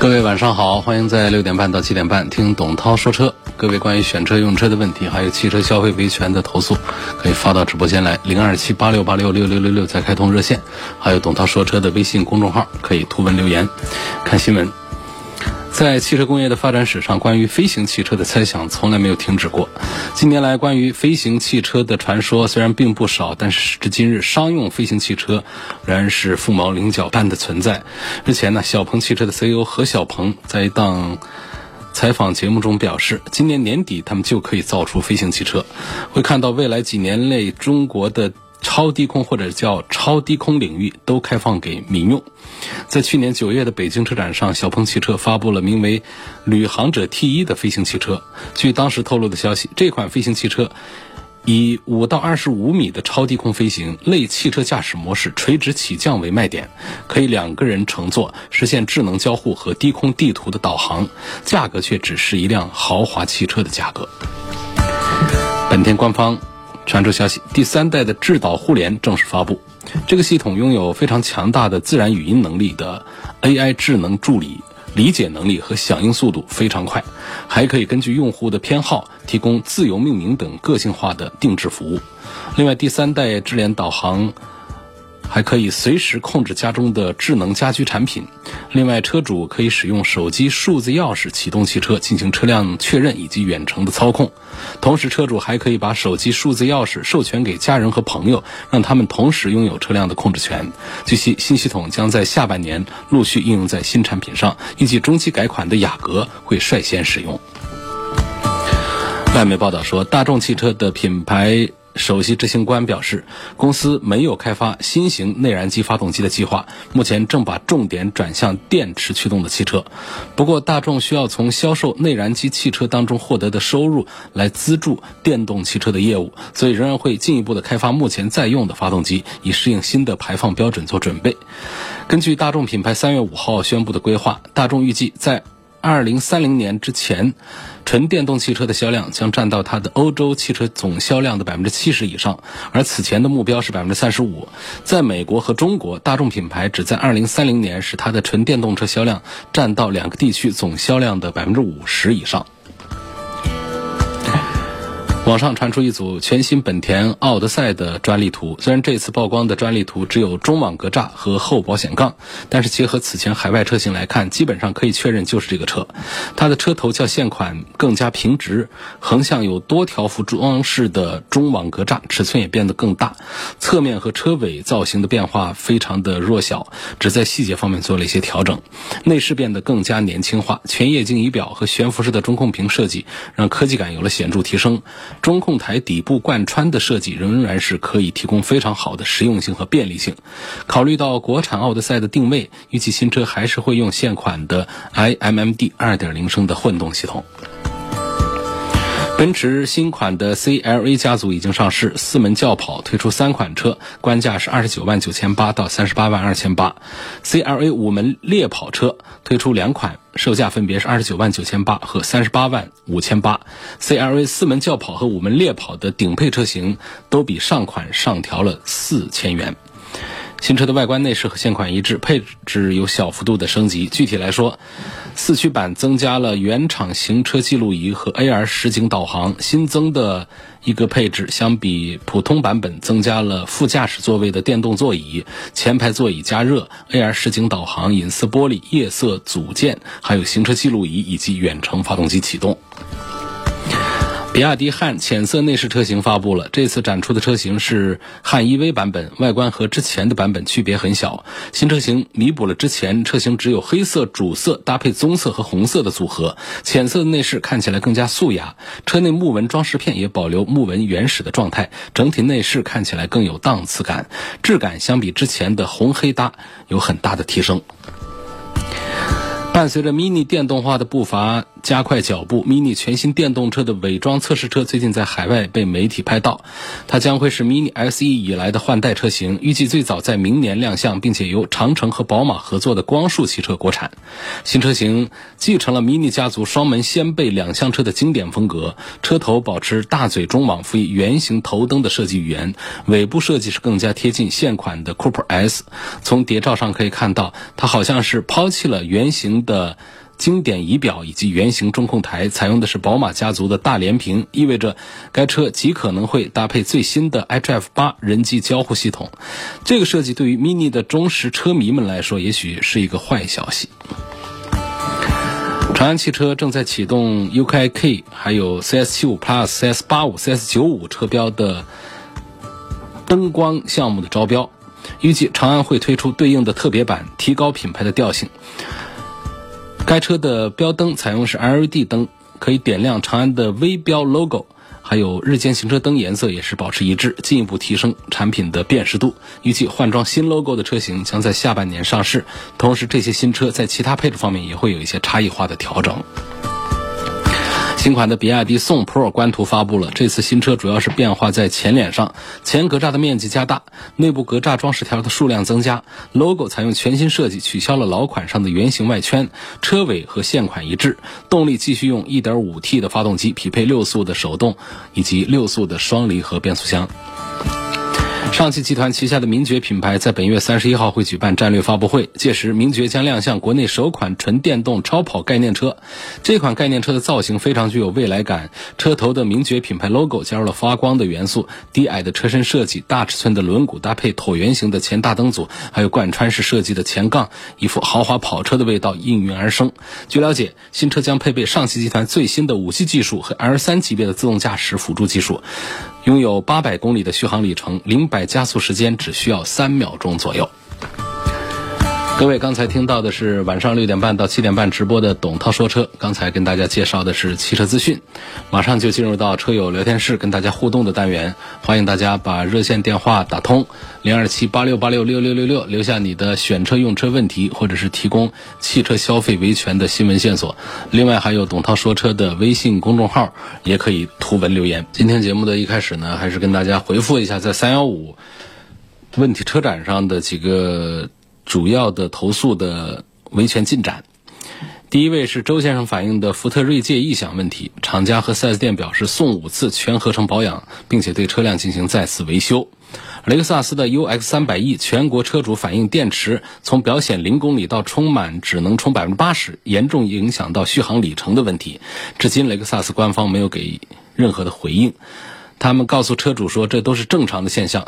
各位晚上好，欢迎在六点半到七点半听董涛说车。各位关于选车用车的问题，还有汽车消费维权的投诉，可以发到直播间来，零二七八六八六六六六六在开通热线，还有董涛说车的微信公众号，可以图文留言。看新闻。在汽车工业的发展史上，关于飞行汽车的猜想从来没有停止过。近年来，关于飞行汽车的传说虽然并不少，但是时至今日，商用飞行汽车仍然是凤毛麟角般的存在。日前呢，小鹏汽车的 CEO 何小鹏在一档采访节目中表示，今年年底他们就可以造出飞行汽车，会看到未来几年内中国的。超低空或者叫超低空领域都开放给民用。在去年九月的北京车展上，小鹏汽车发布了名为“旅行者 T 一”的飞行汽车。据当时透露的消息，这款飞行汽车以五到二十五米的超低空飞行、类汽车驾驶模式、垂直起降为卖点，可以两个人乘坐，实现智能交互和低空地图的导航，价格却只是一辆豪华汽车的价格。本田官方。传出消息，第三代的智导互联正式发布。这个系统拥有非常强大的自然语音能力的 AI 智能助理，理解能力和响应速度非常快，还可以根据用户的偏好提供自由命名等个性化的定制服务。另外，第三代智联导航。还可以随时控制家中的智能家居产品。另外，车主可以使用手机数字钥匙启动汽车，进行车辆确认以及远程的操控。同时，车主还可以把手机数字钥匙授权给家人和朋友，让他们同时拥有车辆的控制权。据悉，新系统将在下半年陆续应用在新产品上，预计中期改款的雅阁会率先使用。外媒报道说，大众汽车的品牌。首席执行官表示，公司没有开发新型内燃机发动机的计划，目前正把重点转向电池驱动的汽车。不过，大众需要从销售内燃机汽车当中获得的收入来资助电动汽车的业务，所以仍然会进一步的开发目前在用的发动机，以适应新的排放标准做准备。根据大众品牌三月五号宣布的规划，大众预计在。二零三零年之前，纯电动汽车的销量将占到它的欧洲汽车总销量的百分之七十以上，而此前的目标是百分之三十五。在美国和中国，大众品牌只在二零三零年使它的纯电动车销量占到两个地区总销量的百分之五十以上。网上传出一组全新本田奥德赛的专利图，虽然这次曝光的专利图只有中网格栅和后保险杠，但是结合此前海外车型来看，基本上可以确认就是这个车。它的车头较现款更加平直，横向有多条幅装饰的中网格栅，尺寸也变得更大。侧面和车尾造型的变化非常的弱小，只在细节方面做了一些调整。内饰变得更加年轻化，全液晶仪表和悬浮式的中控屏设计让科技感有了显著提升。中控台底部贯穿的设计仍然是可以提供非常好的实用性和便利性。考虑到国产奥德赛的定位，预计新车还是会用现款的 iMMD 2.0升的混动系统。奔驰新款的 CLA 家族已经上市，四门轿跑推出三款车，官价是二十九万九千八到三十八万二千八。CLA 五门猎跑车推出两款，售价分别是二十九万九千八和三十八万五千八。CLA 四门轿跑和五门猎跑的顶配车型都比上款上调了四千元。新车的外观内饰和现款一致，配置有小幅度的升级。具体来说，四驱版增加了原厂行车记录仪和 AR 实景导航，新增的一个配置相比普通版本增加了副驾驶座位的电动座椅、前排座椅加热、AR 实景导航、隐私玻璃、夜色组件，还有行车记录仪以及远程发动机启动。比亚迪汉浅色内饰车型发布了，这次展出的车型是汉 EV 版本，外观和之前的版本区别很小。新车型弥补了之前车型只有黑色主色搭配棕色和红色的组合，浅色的内饰看起来更加素雅。车内木纹装饰片也保留木纹原始的状态，整体内饰看起来更有档次感，质感相比之前的红黑搭有很大的提升。伴随着 Mini 电动化的步伐加快脚步，Mini 全新电动车的伪装测试车最近在海外被媒体拍到。它将会是 Mini SE 以来的换代车型，预计最早在明年亮相，并且由长城和宝马合作的光束汽车国产。新车型继承了 Mini 家族双门掀背两厢车的经典风格，车头保持大嘴中网，辅以圆形头灯的设计语言，尾部设计是更加贴近现款的 Cooper S。从谍照上可以看到，它好像是抛弃了圆形。的经典仪表以及圆形中控台，采用的是宝马家族的大连屏，意味着该车极可能会搭配最新的 iDrive 八人机交互系统。这个设计对于 Mini 的忠实车迷们来说，也许是一个坏消息。长安汽车正在启动 UKI K 还有 CS75 Plus、CS85、CS95 车标的灯光项目的招标，预计长安会推出对应的特别版，提高品牌的调性。该车的标灯采用是 LED 灯，可以点亮长安的微标 logo，还有日间行车灯颜色也是保持一致，进一步提升产品的辨识度。预计换装新 logo 的车型将在下半年上市，同时这些新车在其他配置方面也会有一些差异化的调整。新款的比亚迪宋 Pro 官图发布了。这次新车主要是变化在前脸上，前格栅的面积加大，内部格栅装饰条的数量增加，logo 采用全新设计，取消了老款上的圆形外圈，车尾和现款一致。动力继续用 1.5T 的发动机，匹配六速的手动以及六速的双离合变速箱。上汽集团旗下的名爵品牌在本月三十一号会举办战略发布会，届时名爵将亮相国内首款纯电动超跑概念车。这款概念车的造型非常具有未来感，车头的名爵品牌 logo 加入了发光的元素，低矮的车身设计，大尺寸的轮毂搭配椭圆形的前大灯组，还有贯穿式设计的前杠，一副豪华跑车的味道应运而生。据了解，新车将配备上汽集团最新的五 G 技术和 L 三级别的自动驾驶辅助技术。拥有八百公里的续航里程，零百加速时间只需要三秒钟左右。各位刚才听到的是晚上六点半到七点半直播的董涛说车，刚才跟大家介绍的是汽车资讯，马上就进入到车友聊天室跟大家互动的单元，欢迎大家把热线电话打通零二七八六八六六六六六，留下你的选车用车问题，或者是提供汽车消费维权的新闻线索。另外还有董涛说车的微信公众号，也可以图文留言。今天节目的一开始呢，还是跟大家回复一下在三幺五问题车展上的几个。主要的投诉的维权进展，第一位是周先生反映的福特锐界异响问题，厂家和 4S 店表示送五次全合成保养，并且对车辆进行再次维修。雷克萨斯的 UX 三百 E 全国车主反映电池从表显零公里到充满只能充百分之八十，严重影响到续航里程的问题，至今雷克萨斯官方没有给任何的回应。他们告诉车主说，这都是正常的现象，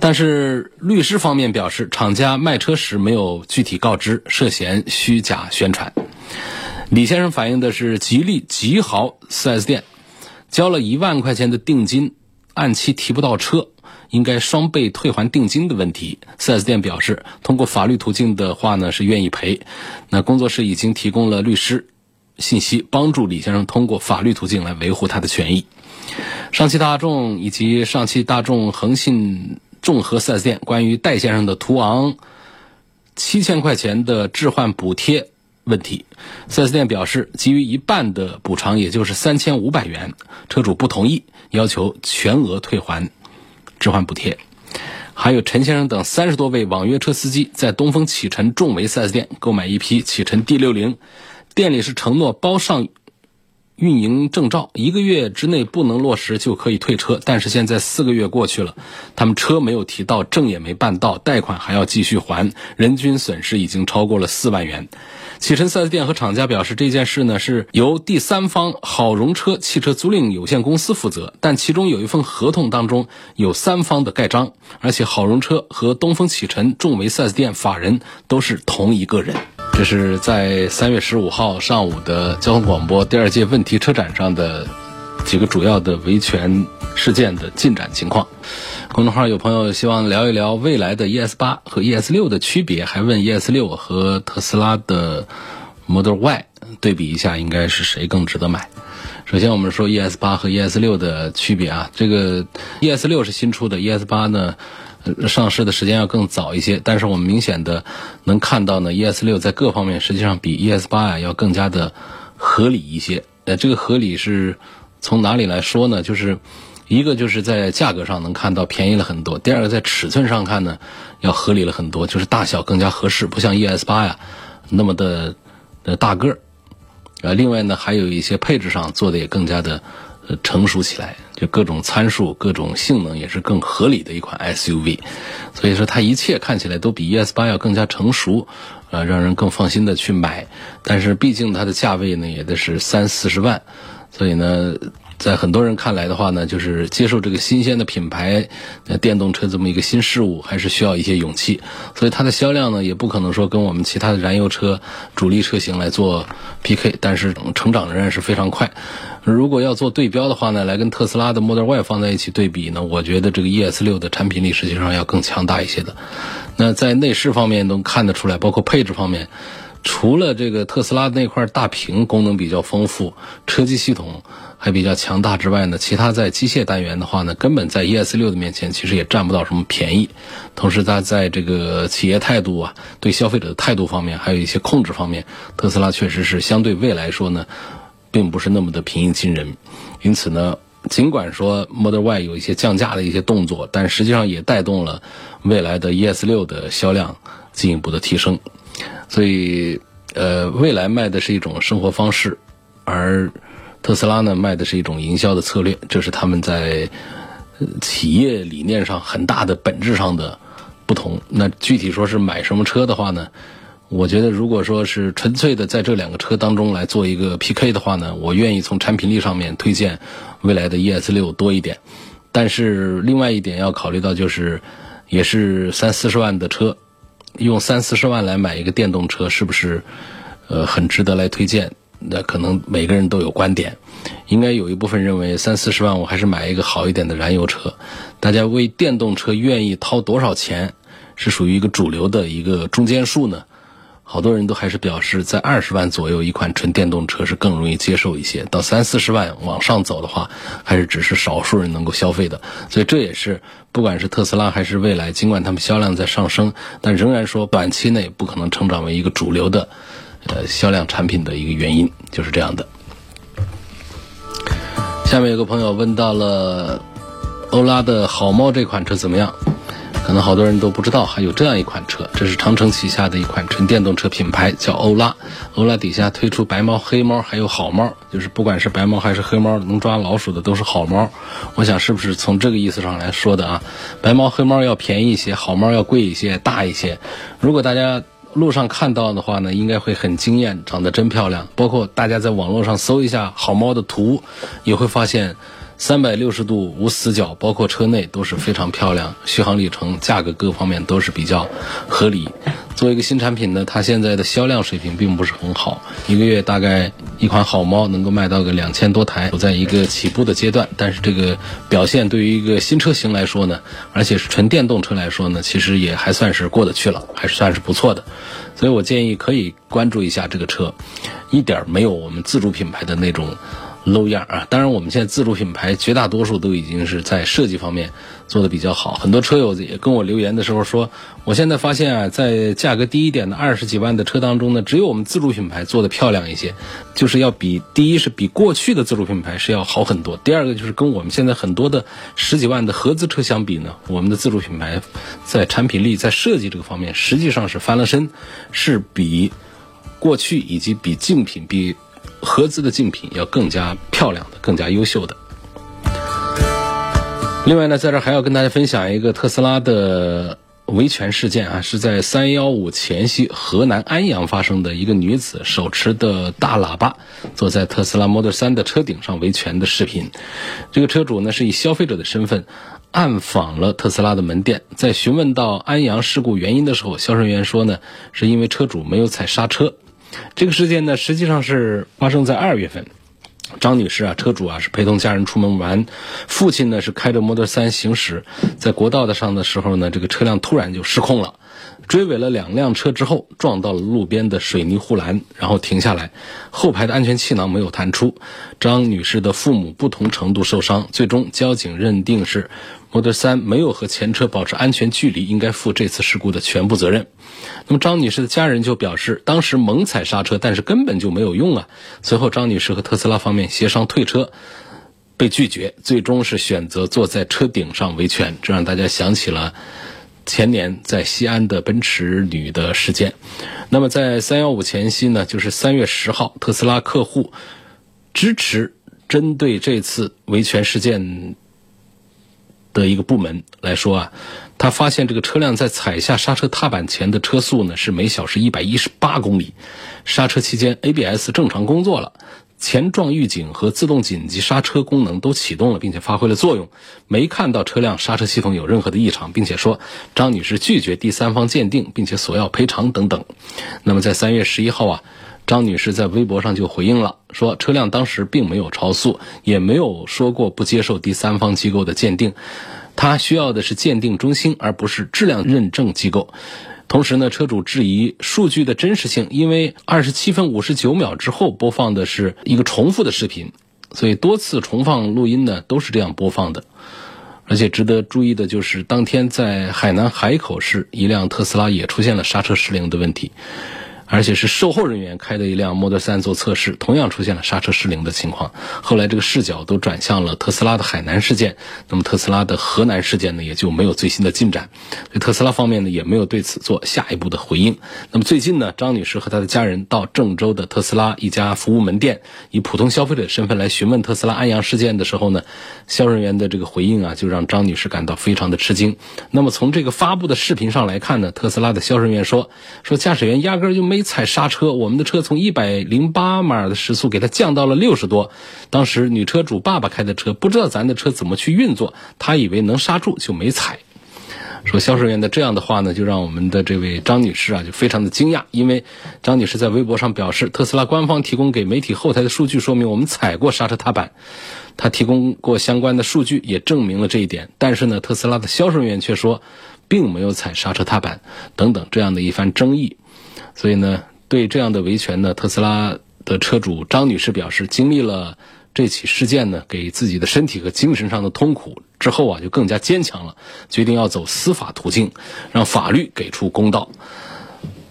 但是律师方面表示，厂家卖车时没有具体告知，涉嫌虚假宣传。李先生反映的是吉利极豪 4S 店交了一万块钱的定金，按期提不到车，应该双倍退还定金的问题。4S 店表示，通过法律途径的话呢，是愿意赔。那工作室已经提供了律师信息，帮助李先生通过法律途径来维护他的权益。上汽大众以及上汽大众恒信众合 4S 店关于戴先生的途昂七千块钱的置换补贴问题，4S 店表示给予一半的补偿，也就是三千五百元，车主不同意，要求全额退还置换补贴。还有陈先生等三十多位网约车司机在东风启辰众维 4S 店购买一批启辰 D 六零店里是承诺包上。运营证照一个月之内不能落实就可以退车，但是现在四个月过去了，他们车没有提到，证也没办到，贷款还要继续还，人均损失已经超过了四万元。启辰 4S 店和厂家表示，这件事呢是由第三方好容车汽车租赁有限公司负责，但其中有一份合同当中有三方的盖章，而且好容车和东风启辰众维 4S 店法人都是同一个人。这是在三月十五号上午的交通广播第二届问题车展上的几个主要的维权事件的进展情况。公众号有朋友希望聊一聊未来的 ES 八和 ES 六的区别，还问 ES 六和特斯拉的 Model Y 对比一下，应该是谁更值得买？首先我们说 ES 八和 ES 六的区别啊，这个 ES 六是新出的，ES 八呢？上市的时间要更早一些，但是我们明显的能看到呢，ES 六在各方面实际上比 ES 八呀要更加的合理一些。呃，这个合理是从哪里来说呢？就是一个就是在价格上能看到便宜了很多，第二个在尺寸上看呢要合理了很多，就是大小更加合适，不像 ES 八呀那么的的大个儿。呃，另外呢，还有一些配置上做的也更加的成熟起来，就各种参数、各种性能也是更合理的一款 SUV，所以说它一切看起来都比 ES 八要更加成熟，呃，让人更放心的去买。但是毕竟它的价位呢也得是三四十万，所以呢。在很多人看来的话呢，就是接受这个新鲜的品牌，电动车这么一个新事物，还是需要一些勇气。所以它的销量呢，也不可能说跟我们其他的燃油车主力车型来做 PK，但是成长仍然是非常快。如果要做对标的话呢，来跟特斯拉的 Model Y 放在一起对比呢，我觉得这个 ES 六的产品力实际上要更强大一些的。那在内饰方面能看得出来，包括配置方面，除了这个特斯拉那块大屏功能比较丰富，车机系统。还比较强大之外呢，其他在机械单元的话呢，根本在 ES 六的面前其实也占不到什么便宜。同时，它在这个企业态度啊，对消费者的态度方面，还有一些控制方面，特斯拉确实是相对未来说呢，并不是那么的平易近人。因此呢，尽管说 Model Y 有一些降价的一些动作，但实际上也带动了未来的 ES 六的销量进一步的提升。所以，呃，未来卖的是一种生活方式，而。特斯拉呢卖的是一种营销的策略，这是他们在企业理念上很大的本质上的不同。那具体说是买什么车的话呢？我觉得如果说是纯粹的在这两个车当中来做一个 PK 的话呢，我愿意从产品力上面推荐未来的 ES 六多一点。但是另外一点要考虑到就是，也是三四十万的车，用三四十万来买一个电动车是不是呃很值得来推荐？那可能每个人都有观点，应该有一部分认为三四十万我还是买一个好一点的燃油车。大家为电动车愿意掏多少钱，是属于一个主流的一个中间数呢？好多人都还是表示在二十万左右一款纯电动车是更容易接受一些，到三四十万往上走的话，还是只是少数人能够消费的。所以这也是不管是特斯拉还是蔚来，尽管他们销量在上升，但仍然说短期内不可能成长为一个主流的。呃，销量产品的一个原因就是这样的。下面有个朋友问到了欧拉的好猫这款车怎么样？可能好多人都不知道还有这样一款车，这是长城旗下的一款纯电动车品牌，叫欧拉。欧拉底下推出白猫、黑猫，还有好猫，就是不管是白猫还是黑猫，能抓老鼠的都是好猫。我想是不是从这个意思上来说的啊？白猫、黑猫要便宜一些，好猫要贵一些、大一些。如果大家。路上看到的话呢，应该会很惊艳，长得真漂亮。包括大家在网络上搜一下好猫的图，也会发现。三百六十度无死角，包括车内都是非常漂亮，续航里程、价格各方面都是比较合理。作为一个新产品呢，它现在的销量水平并不是很好，一个月大概一款好猫能够卖到个两千多台，处在一个起步的阶段。但是这个表现对于一个新车型来说呢，而且是纯电动车来说呢，其实也还算是过得去了，还是算是不错的。所以我建议可以关注一下这个车，一点没有我们自主品牌的那种。Low 样啊！当然，我们现在自主品牌绝大多数都已经是在设计方面做的比较好。很多车友也跟我留言的时候说，我现在发现啊，在价格低一点的二十几万的车当中呢，只有我们自主品牌做的漂亮一些，就是要比第一是比过去的自主品牌是要好很多。第二个就是跟我们现在很多的十几万的合资车相比呢，我们的自主品牌在产品力、在设计这个方面实际上是翻了身，是比过去以及比竞品比。合资的竞品要更加漂亮的、更加优秀的。另外呢，在这还要跟大家分享一个特斯拉的维权事件啊，是在三幺五前夕，河南安阳发生的一个女子手持的大喇叭，坐在特斯拉 Model 3的车顶上维权的视频。这个车主呢是以消费者的身份暗访了特斯拉的门店，在询问到安阳事故原因的时候，销售员说呢，是因为车主没有踩刹车。这个事件呢，实际上是发生在二月份。张女士啊，车主啊，是陪同家人出门玩，父亲呢是开着 Model 三行驶，在国道的上的时候呢，这个车辆突然就失控了，追尾了两辆车之后，撞到了路边的水泥护栏，然后停下来。后排的安全气囊没有弹出。张女士的父母不同程度受伤，最终交警认定是摩托三没有和前车保持安全距离，应该负这次事故的全部责任。那么张女士的家人就表示，当时猛踩刹车，但是根本就没有用啊。随后张女士和特斯拉方面协商退车。被拒绝，最终是选择坐在车顶上维权，这让大家想起了前年在西安的奔驰女的事件。那么在三幺五前夕呢，就是三月十号，特斯拉客户支持针对这次维权事件的一个部门来说啊，他发现这个车辆在踩下刹车踏板前的车速呢是每小时一百一十八公里，刹车期间 ABS 正常工作了。前撞预警和自动紧急刹车功能都启动了，并且发挥了作用，没看到车辆刹车系统有任何的异常，并且说张女士拒绝第三方鉴定，并且索要赔偿等等。那么在三月十一号啊，张女士在微博上就回应了，说车辆当时并没有超速，也没有说过不接受第三方机构的鉴定，她需要的是鉴定中心，而不是质量认证机构。同时呢，车主质疑数据的真实性，因为二十七分五十九秒之后播放的是一个重复的视频，所以多次重放录音呢都是这样播放的。而且值得注意的就是，当天在海南海口市，一辆特斯拉也出现了刹车失灵的问题。而且是售后人员开的一辆 Model 3做测试，同样出现了刹车失灵的情况。后来这个视角都转向了特斯拉的海南事件，那么特斯拉的河南事件呢也就没有最新的进展。所以特斯拉方面呢也没有对此做下一步的回应。那么最近呢，张女士和她的家人到郑州的特斯拉一家服务门店，以普通消费者身份来询问特斯拉安阳事件的时候呢，销售人员的这个回应啊，就让张女士感到非常的吃惊。那么从这个发布的视频上来看呢，特斯拉的销售人员说，说驾驶员压根就没。踩刹车，我们的车从一百零八码的时速给它降到了六十多。当时女车主爸爸开的车，不知道咱的车怎么去运作，他以为能刹住就没踩。说销售员的这样的话呢，就让我们的这位张女士啊就非常的惊讶，因为张女士在微博上表示，特斯拉官方提供给媒体后台的数据说明我们踩过刹车踏板，他提供过相关的数据也证明了这一点。但是呢，特斯拉的销售人员却说并没有踩刹车踏板等等这样的一番争议。所以呢，对这样的维权呢，特斯拉的车主张女士表示，经历了这起事件呢，给自己的身体和精神上的痛苦之后啊，就更加坚强了，决定要走司法途径，让法律给出公道。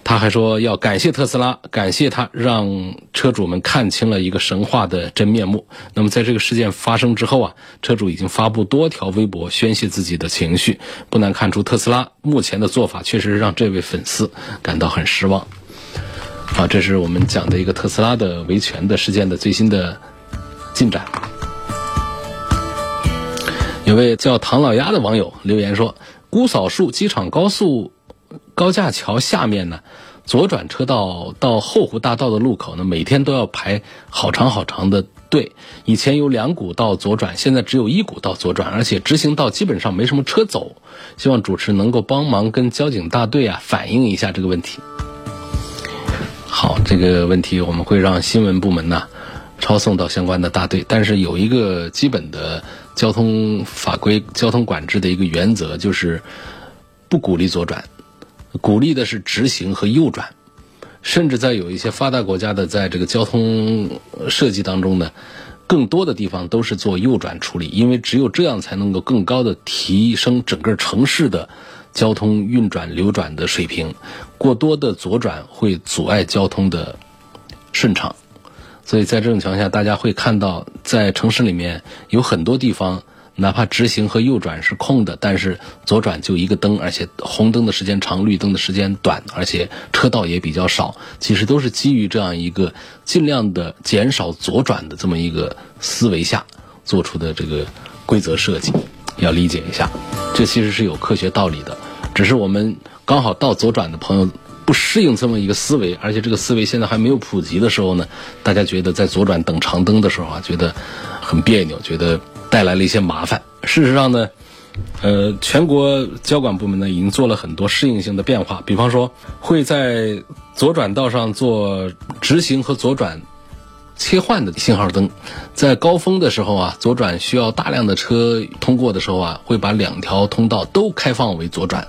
他还说要感谢特斯拉，感谢他让车主们看清了一个神话的真面目。那么在这个事件发生之后啊，车主已经发布多条微博宣泄自己的情绪。不难看出，特斯拉目前的做法确实让这位粉丝感到很失望。好，这是我们讲的一个特斯拉的维权的事件的最新的进展。有位叫唐老鸭的网友留言说：“姑嫂树机场高速。”高架桥下面呢，左转车道到后湖大道的路口呢，每天都要排好长好长的队。以前有两股道左转，现在只有一股道左转，而且直行道基本上没什么车走。希望主持能够帮忙跟交警大队啊反映一下这个问题。好，这个问题我们会让新闻部门呢抄送到相关的大队。但是有一个基本的交通法规、交通管制的一个原则，就是不鼓励左转。鼓励的是直行和右转，甚至在有一些发达国家的在这个交通设计当中呢，更多的地方都是做右转处理，因为只有这样才能够更高的提升整个城市的交通运转流转的水平。过多的左转会阻碍交通的顺畅，所以在这种情况下，大家会看到在城市里面有很多地方。哪怕直行和右转是空的，但是左转就一个灯，而且红灯的时间长，绿灯的时间短，而且车道也比较少。其实都是基于这样一个尽量的减少左转的这么一个思维下做出的这个规则设计，要理解一下。这其实是有科学道理的，只是我们刚好到左转的朋友不适应这么一个思维，而且这个思维现在还没有普及的时候呢，大家觉得在左转等长灯的时候啊，觉得很别扭，觉得。带来了一些麻烦。事实上呢，呃，全国交管部门呢已经做了很多适应性的变化，比方说会在左转道上做直行和左转切换的信号灯，在高峰的时候啊，左转需要大量的车通过的时候啊，会把两条通道都开放为左转。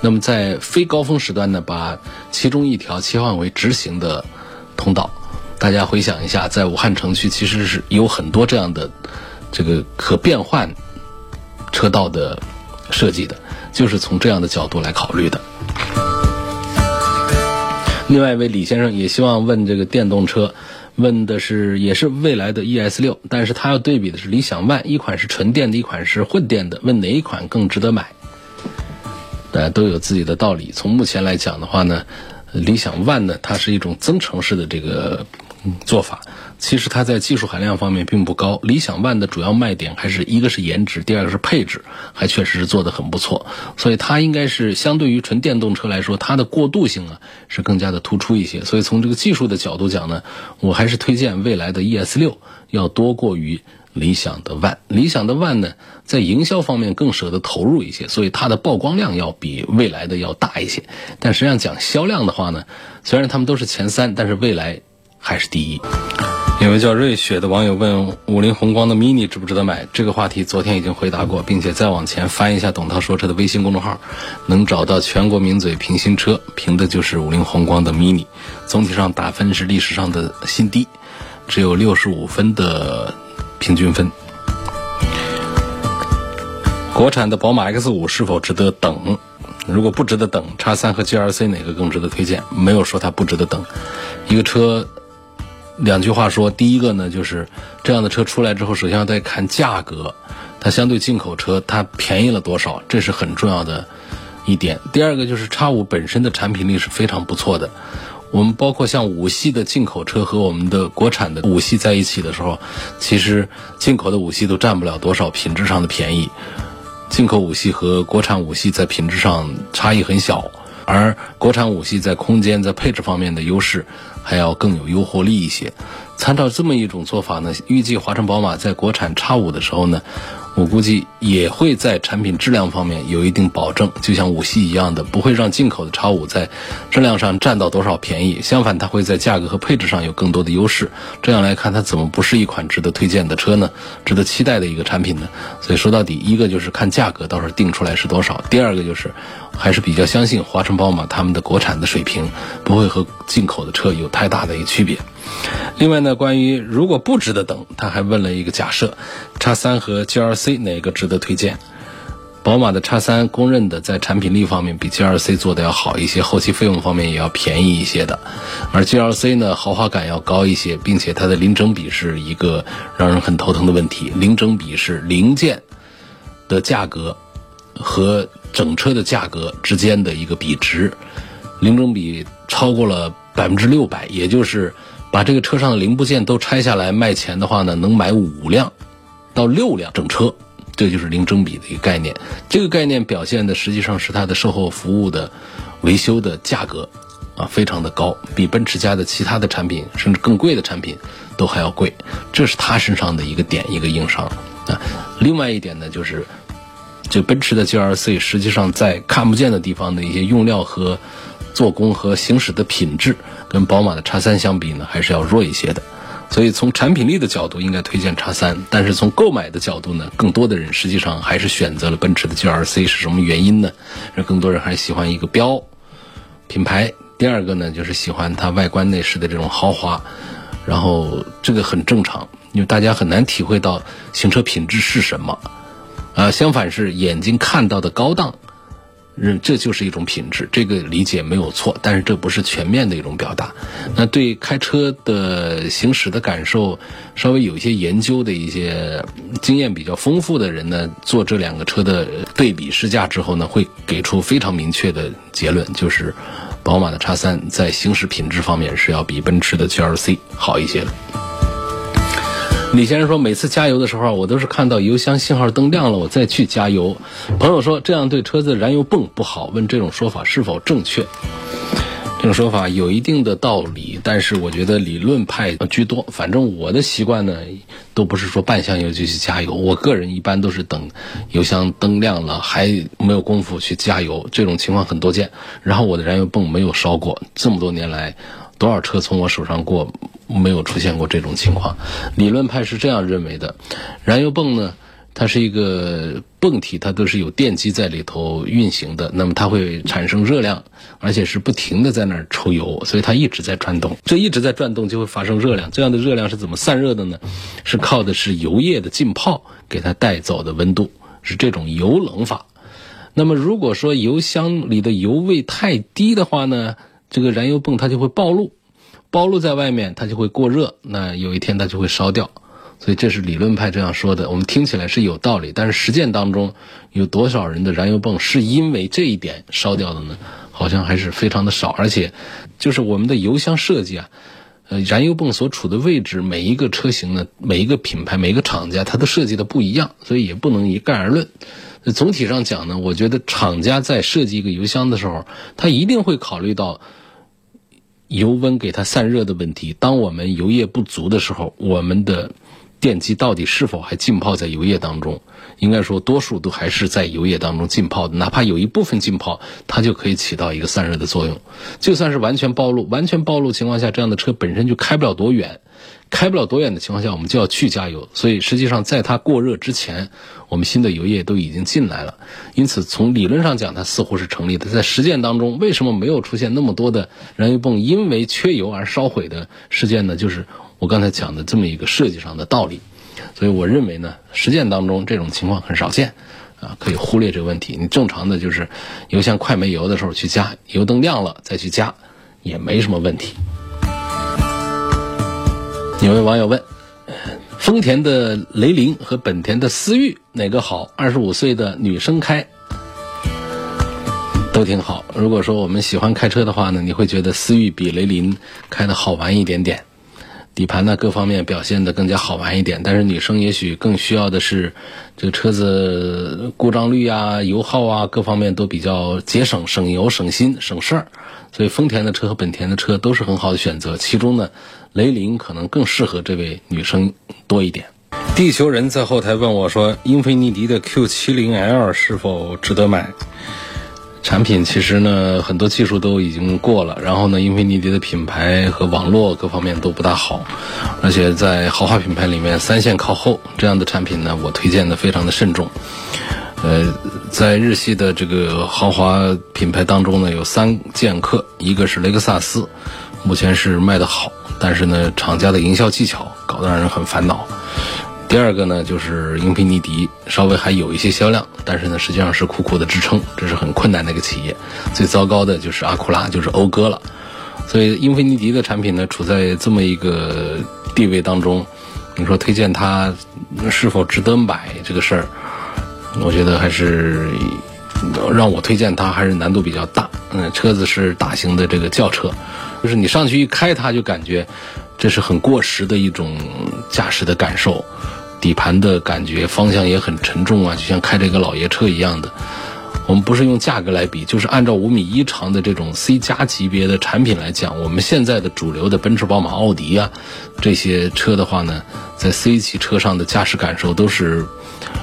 那么在非高峰时段呢，把其中一条切换为直行的通道。大家回想一下，在武汉城区其实是有很多这样的这个可变换车道的设计的，就是从这样的角度来考虑的。另外一位李先生也希望问这个电动车，问的是也是未来的 ES 六，但是他要对比的是理想 ONE，一款是纯电的，一款是混电的，问哪一款更值得买？大家都有自己的道理。从目前来讲的话呢，理想 ONE 呢，它是一种增程式的这个做法。其实它在技术含量方面并不高。理想 ONE 的主要卖点还是一个是颜值，第二个是配置，还确实是做得很不错。所以它应该是相对于纯电动车来说，它的过渡性啊是更加的突出一些。所以从这个技术的角度讲呢，我还是推荐未来的 ES 六要多过于理想的 ONE。理想的 ONE 呢，在营销方面更舍得投入一些，所以它的曝光量要比未来的要大一些。但实际上讲销量的话呢，虽然他们都是前三，但是未来还是第一。有位叫瑞雪的网友问：五菱宏光的 mini 值不值得买？这个话题昨天已经回答过，并且再往前翻一下董涛说车的微信公众号，能找到全国名嘴评新车，评的就是五菱宏光的 mini。总体上打分是历史上的新低，只有六十五分的平均分。国产的宝马 X 五是否值得等？如果不值得等，叉三和 GRC 哪个更值得推荐？没有说它不值得等，一个车。两句话说，第一个呢，就是这样的车出来之后，首先要再看价格，它相对进口车它便宜了多少，这是很重要的一点。第二个就是叉五本身的产品力是非常不错的。我们包括像五系的进口车和我们的国产的五系在一起的时候，其实进口的五系都占不了多少品质上的便宜。进口五系和国产五系在品质上差异很小，而国产五系在空间在配置方面的优势。还要更有诱惑力一些。参照这么一种做法呢，预计华晨宝马在国产叉五的时候呢，我估计也会在产品质量方面有一定保证，就像五系一样的，不会让进口的叉五在质量上占到多少便宜。相反，它会在价格和配置上有更多的优势。这样来看，它怎么不是一款值得推荐的车呢？值得期待的一个产品呢？所以说到底，一个就是看价格到时候定出来是多少，第二个就是还是比较相信华晨宝马他们的国产的水平不会和进口的车有太大的一个区别。另外呢，关于如果不值得等，他还问了一个假设：叉三和 GLC 哪个值得推荐？宝马的叉三公认的在产品力方面比 GLC 做的要好一些，后期费用方面也要便宜一些的。而 GLC 呢，豪华感要高一些，并且它的零整比是一个让人很头疼的问题。零整比是零件的价格和整车的价格之间的一个比值，零整比超过了百分之六百，也就是。把这个车上的零部件都拆下来卖钱的话呢，能买五辆到六辆整车，这就是零整比的一个概念。这个概念表现的实际上是它的售后服务的维修的价格啊，非常的高，比奔驰家的其他的产品甚至更贵的产品都还要贵。这是它身上的一个点，一个硬伤啊。另外一点呢，就是这奔驰的 GLC 实际上在看不见的地方的一些用料和。做工和行驶的品质跟宝马的叉三相比呢，还是要弱一些的。所以从产品力的角度，应该推荐叉三。但是从购买的角度呢，更多的人实际上还是选择了奔驰的 G R C，。是什么原因呢？让更多人还是喜欢一个标品牌。第二个呢，就是喜欢它外观内饰的这种豪华。然后这个很正常，因为大家很难体会到行车品质是什么。啊，相反是眼睛看到的高档。嗯，这就是一种品质，这个理解没有错，但是这不是全面的一种表达。那对开车的行驶的感受稍微有一些研究的一些经验比较丰富的人呢，做这两个车的对比试驾之后呢，会给出非常明确的结论，就是宝马的叉三在行驶品质方面是要比奔驰的 GLC 好一些的。李先生说，每次加油的时候，我都是看到油箱信号灯亮了，我再去加油。朋友说，这样对车子燃油泵不好，问这种说法是否正确？这种说法有一定的道理，但是我觉得理论派居多。反正我的习惯呢，都不是说半箱油就去加油，我个人一般都是等油箱灯亮了，还没有功夫去加油。这种情况很多见。然后我的燃油泵没有烧过，这么多年来，多少车从我手上过。没有出现过这种情况。理论派是这样认为的，燃油泵呢，它是一个泵体，它都是有电机在里头运行的，那么它会产生热量，而且是不停的在那儿抽油，所以它一直在转动。这一直在转动就会发生热量，这样的热量是怎么散热的呢？是靠的是油液的浸泡给它带走的温度，是这种油冷法。那么如果说油箱里的油位太低的话呢，这个燃油泵它就会暴露，暴露在外面它就会过热，那有一天它就会烧掉。所以这是理论派这样说的，我们听起来是有道理，但是实践当中有多少人的燃油泵是因为这一点烧掉的呢？好像还是非常的少，而且就是我们的油箱设计啊，呃，燃油泵所处的位置，每一个车型呢，每一个品牌，每一个厂家它的设计的不一样，所以也不能一概而论。总体上讲呢，我觉得厂家在设计一个油箱的时候，他一定会考虑到油温给它散热的问题。当我们油液不足的时候，我们的电机到底是否还浸泡在油液当中？应该说，多数都还是在油液当中浸泡的。哪怕有一部分浸泡，它就可以起到一个散热的作用。就算是完全暴露，完全暴露情况下，这样的车本身就开不了多远。开不了多远的情况下，我们就要去加油。所以实际上，在它过热之前，我们新的油液都已经进来了。因此，从理论上讲，它似乎是成立的。在实践当中，为什么没有出现那么多的燃油泵因为缺油而烧毁的事件呢？就是我刚才讲的这么一个设计上的道理。所以我认为呢，实践当中这种情况很少见，啊，可以忽略这个问题。你正常的就是油箱快没油的时候去加，油灯亮了再去加，也没什么问题。有位网友问：丰田的雷凌和本田的思域哪个好？二十五岁的女生开都挺好。如果说我们喜欢开车的话呢，你会觉得思域比雷凌开的好玩一点点，底盘呢各方面表现的更加好玩一点。但是女生也许更需要的是这个车子故障率啊、油耗啊各方面都比较节省、省油、省心、省事儿。所以丰田的车和本田的车都是很好的选择。其中呢。雷凌可能更适合这位女生多一点。地球人在后台问我说：“英菲尼迪的 Q70L 是否值得买？”产品其实呢，很多技术都已经过了，然后呢，英菲尼迪的品牌和网络各方面都不大好，而且在豪华品牌里面三线靠后，这样的产品呢，我推荐的非常的慎重。呃，在日系的这个豪华品牌当中呢，有三剑客，一个是雷克萨斯，目前是卖的好。但是呢，厂家的营销技巧搞得让人很烦恼。第二个呢，就是英菲尼迪，稍微还有一些销量，但是呢，实际上是苦苦的支撑，这是很困难的一个企业。最糟糕的就是阿库拉，就是讴歌了。所以，英菲尼迪的产品呢，处在这么一个地位当中，你说推荐它是否值得买这个事儿，我觉得还是让我推荐它还是难度比较大。嗯，车子是大型的这个轿车。就是你上去一开它，就感觉这是很过时的一种驾驶的感受，底盘的感觉，方向也很沉重啊，就像开这个老爷车一样的。我们不是用价格来比，就是按照五米一长的这种 C 加级别的产品来讲，我们现在的主流的奔驰、宝马、奥迪啊这些车的话呢，在 C 级车上的驾驶感受都是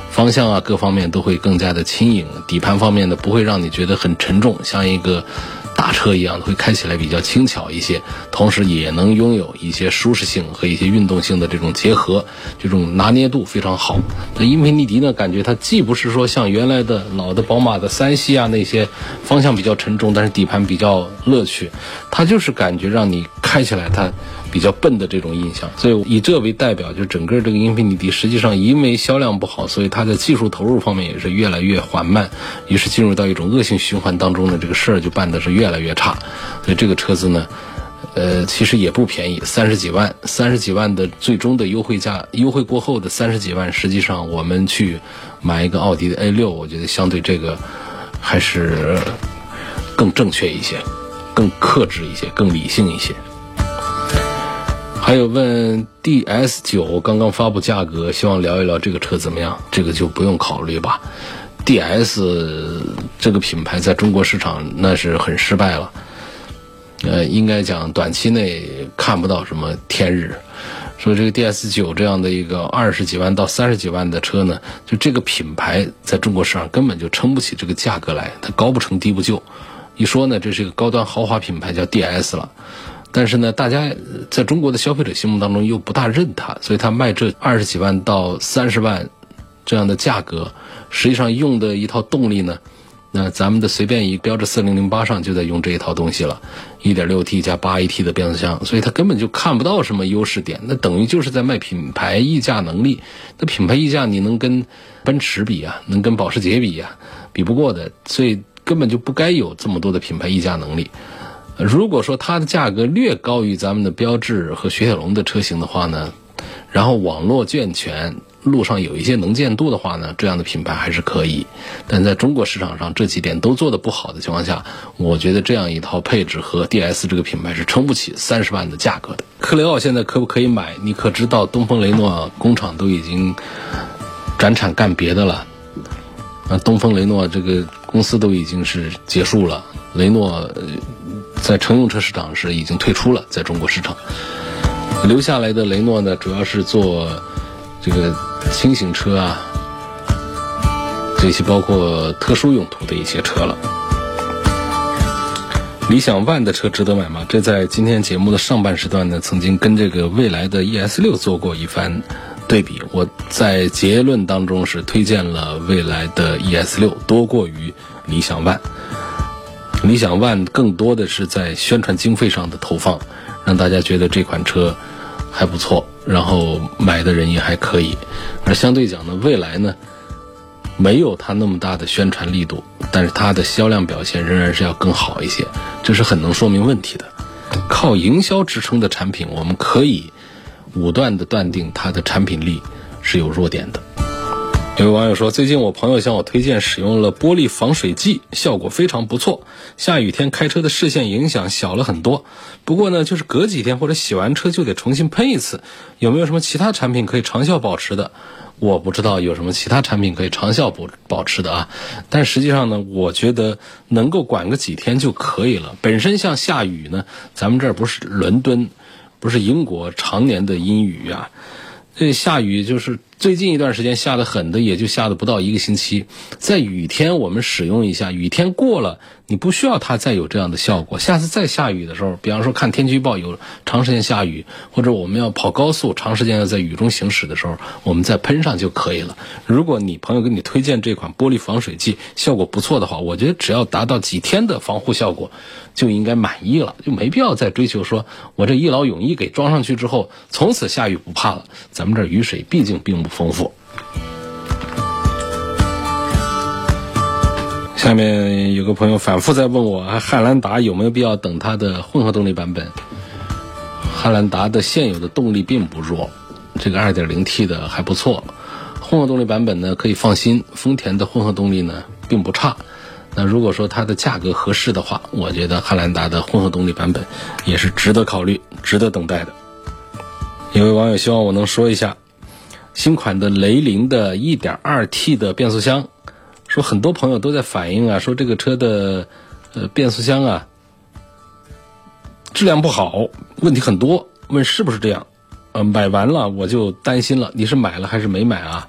方向啊各方面都会更加的轻盈，底盘方面呢不会让你觉得很沉重，像一个。大车一样会开起来比较轻巧一些，同时也能拥有一些舒适性和一些运动性的这种结合，这种拿捏度非常好。那英菲尼迪呢，感觉它既不是说像原来的老的宝马的三系啊那些方向比较沉重，但是底盘比较乐趣，它就是感觉让你开起来它。比较笨的这种印象，所以以这为代表，就整个这个英菲尼迪实际上因为销量不好，所以它在技术投入方面也是越来越缓慢，于是进入到一种恶性循环当中的这个事儿就办的是越来越差。所以这个车子呢，呃，其实也不便宜，三十几万，三十几万的最终的优惠价，优惠过后的三十几万，实际上我们去买一个奥迪的 A 六，我觉得相对这个还是更正确一些，更克制一些，更理性一些。还有问 DS 九刚刚发布价格，希望聊一聊这个车怎么样？这个就不用考虑吧。DS 这个品牌在中国市场那是很失败了，呃，应该讲短期内看不到什么天日。说这个 DS 九这样的一个二十几万到三十几万的车呢，就这个品牌在中国市场根本就撑不起这个价格来，它高不成低不就。一说呢，这是一个高端豪华品牌叫 DS 了。但是呢，大家在中国的消费者心目当中又不大认它，所以它卖这二十几万到三十万这样的价格，实际上用的一套动力呢，那咱们的随便一标致四零零八上就在用这一套东西了，一点六 T 加八 AT 的变速箱，所以它根本就看不到什么优势点，那等于就是在卖品牌溢价能力。那品牌溢价你能跟奔驰比啊，能跟保时捷比啊，比不过的，所以根本就不该有这么多的品牌溢价能力。如果说它的价格略高于咱们的标致和雪铁龙的车型的话呢，然后网络健全，路上有一些能见度的话呢，这样的品牌还是可以。但在中国市场上这几点都做的不好的情况下，我觉得这样一套配置和 DS 这个品牌是撑不起三十万的价格的。克雷奥现在可不可以买？你可知道东风雷诺工厂都已经转产干别的了？啊，东风雷诺这个公司都已经是结束了，雷诺。在乘用车市场是已经退出了，在中国市场留下来的雷诺呢，主要是做这个轻型车啊，这些包括特殊用途的一些车了。理想 ONE 的车值得买吗？这在今天节目的上半时段呢，曾经跟这个蔚来的 ES 六做过一番对比。我在结论当中是推荐了蔚来的 ES 六多过于理想 ONE。理想 ONE 更多的是在宣传经费上的投放，让大家觉得这款车还不错，然后买的人也还可以。而相对讲呢，未来呢没有它那么大的宣传力度，但是它的销量表现仍然是要更好一些，这是很能说明问题的。靠营销支撑的产品，我们可以武断的断定它的产品力是有弱点的。有位网友说，最近我朋友向我推荐使用了玻璃防水剂，效果非常不错。下雨天开车的视线影响小了很多。不过呢，就是隔几天或者洗完车就得重新喷一次。有没有什么其他产品可以长效保持的？我不知道有什么其他产品可以长效保保持的啊。但实际上呢，我觉得能够管个几天就可以了。本身像下雨呢，咱们这儿不是伦敦，不是英国常年的阴雨啊。这下雨就是最近一段时间下的狠的，也就下的不到一个星期。在雨天我们使用一下，雨天过了，你不需要它再有这样的效果。下次再下雨的时候，比方说看天气预报有长时间下雨，或者我们要跑高速，长时间要在雨中行驶的时候，我们再喷上就可以了。如果你朋友给你推荐这款玻璃防水剂效果不错的话，我觉得只要达到几天的防护效果。就应该满意了，就没必要再追求说，我这一劳永逸给装上去之后，从此下雨不怕了。咱们这雨水毕竟并不丰富。下面有个朋友反复在问我，汉兰达有没有必要等它的混合动力版本？汉兰达的现有的动力并不弱，这个 2.0T 的还不错，混合动力版本呢可以放心，丰田的混合动力呢并不差。那如果说它的价格合适的话，我觉得汉兰达的混合动力版本也是值得考虑、值得等待的。有位网友希望我能说一下新款的雷凌的 1.2T 的变速箱，说很多朋友都在反映啊，说这个车的呃变速箱啊质量不好，问题很多，问是不是这样？呃，买完了我就担心了，你是买了还是没买啊？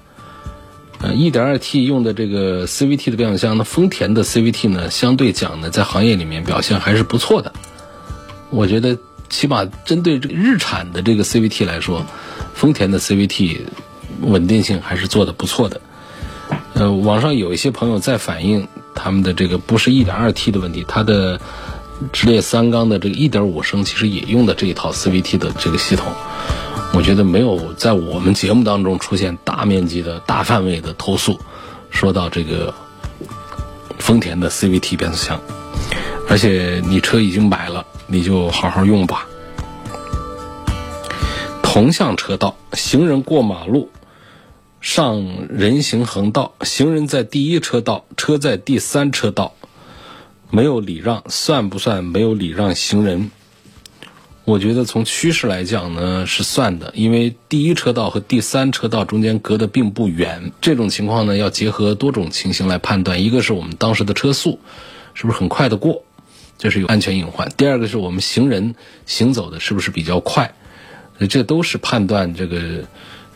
呃，1.2T 用的这个 CVT 的变速箱呢，丰田的 CVT 呢，相对讲呢，在行业里面表现还是不错的。我觉得，起码针对这个日产的这个 CVT 来说，丰田的 CVT 稳定性还是做的不错的。呃，网上有一些朋友在反映他们的这个不是 1.2T 的问题，它的直列三缸的这个1.5升其实也用的这一套 CVT 的这个系统。我觉得没有在我们节目当中出现大面积的大范围的投诉，说到这个丰田的 CVT 变速箱，而且你车已经买了，你就好好用吧。同向车道，行人过马路，上人行横道，行人在第一车道，车在第三车道，没有礼让，算不算没有礼让行人？我觉得从趋势来讲呢是算的，因为第一车道和第三车道中间隔得并不远。这种情况呢要结合多种情形来判断，一个是我们当时的车速是不是很快的过，这是有安全隐患；第二个是我们行人行走的是不是比较快，这都是判断这个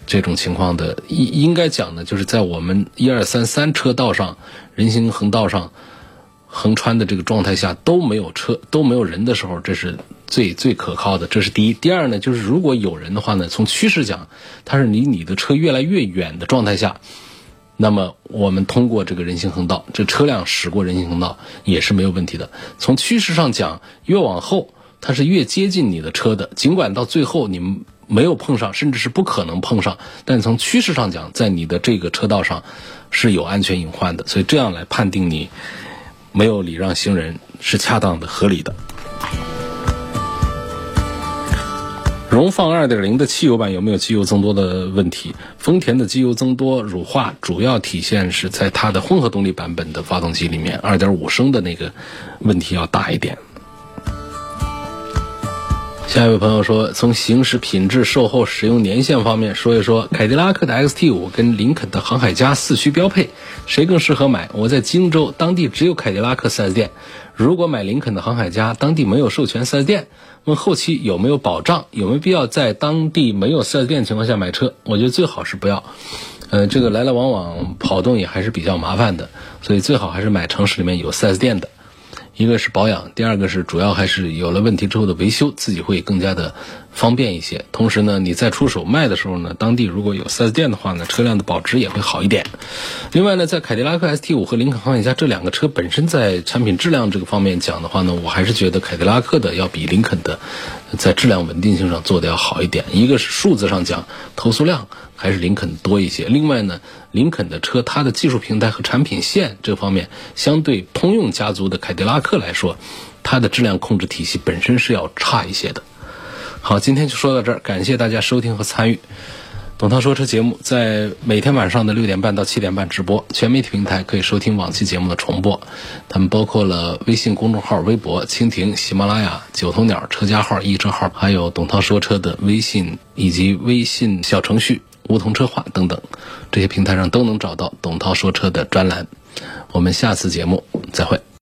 这种情况的。应应该讲呢，就是在我们一二三三车道上人行横道上横穿的这个状态下都没有车都没有人的时候，这是。最最可靠的，这是第一。第二呢，就是如果有人的话呢，从趋势讲，它是离你的车越来越远的状态下，那么我们通过这个人行横道，这车辆驶过人行横道也是没有问题的。从趋势上讲，越往后它是越接近你的车的，尽管到最后你们没有碰上，甚至是不可能碰上，但从趋势上讲，在你的这个车道上是有安全隐患的，所以这样来判定你没有礼让行人是恰当的、合理的。荣放2.0的汽油版有没有机油增多的问题？丰田的机油增多乳化主要体现是在它的混合动力版本的发动机里面，2.5升的那个问题要大一点。下一位朋友说，从行驶品质、售后、使用年限方面说一说，凯迪拉克的 XT5 跟林肯的航海家四驱标配，谁更适合买？我在荆州，当地只有凯迪拉克 4S 店。如果买林肯的航海家，当地没有授权 4S 店，问后期有没有保障，有没有必要在当地没有 4S 店情况下买车？我觉得最好是不要。呃，这个来来往往跑动也还是比较麻烦的，所以最好还是买城市里面有 4S 店的。一个是保养，第二个是主要还是有了问题之后的维修，自己会更加的方便一些。同时呢，你在出手卖的时候呢，当地如果有 4S 店的话呢，车辆的保值也会好一点。另外呢，在凯迪拉克 ST 五和林肯航海家这两个车本身在产品质量这个方面讲的话呢，我还是觉得凯迪拉克的要比林肯的在质量稳定性上做的要好一点。一个是数字上讲，投诉量还是林肯多一些。另外呢，林肯的车它的技术平台和产品线这方面，相对通用家族的凯迪拉克来说，它的质量控制体系本身是要差一些的。好，今天就说到这儿，感谢大家收听和参与。董涛说车节目在每天晚上的六点半到七点半直播，全媒体平台可以收听往期节目的重播。他们包括了微信公众号、微博、蜻蜓、喜马拉雅、九头鸟车家号、易车号，还有董涛说车的微信以及微信小程序“梧桐车话”等等，这些平台上都能找到董涛说车的专栏。我们下次节目再会。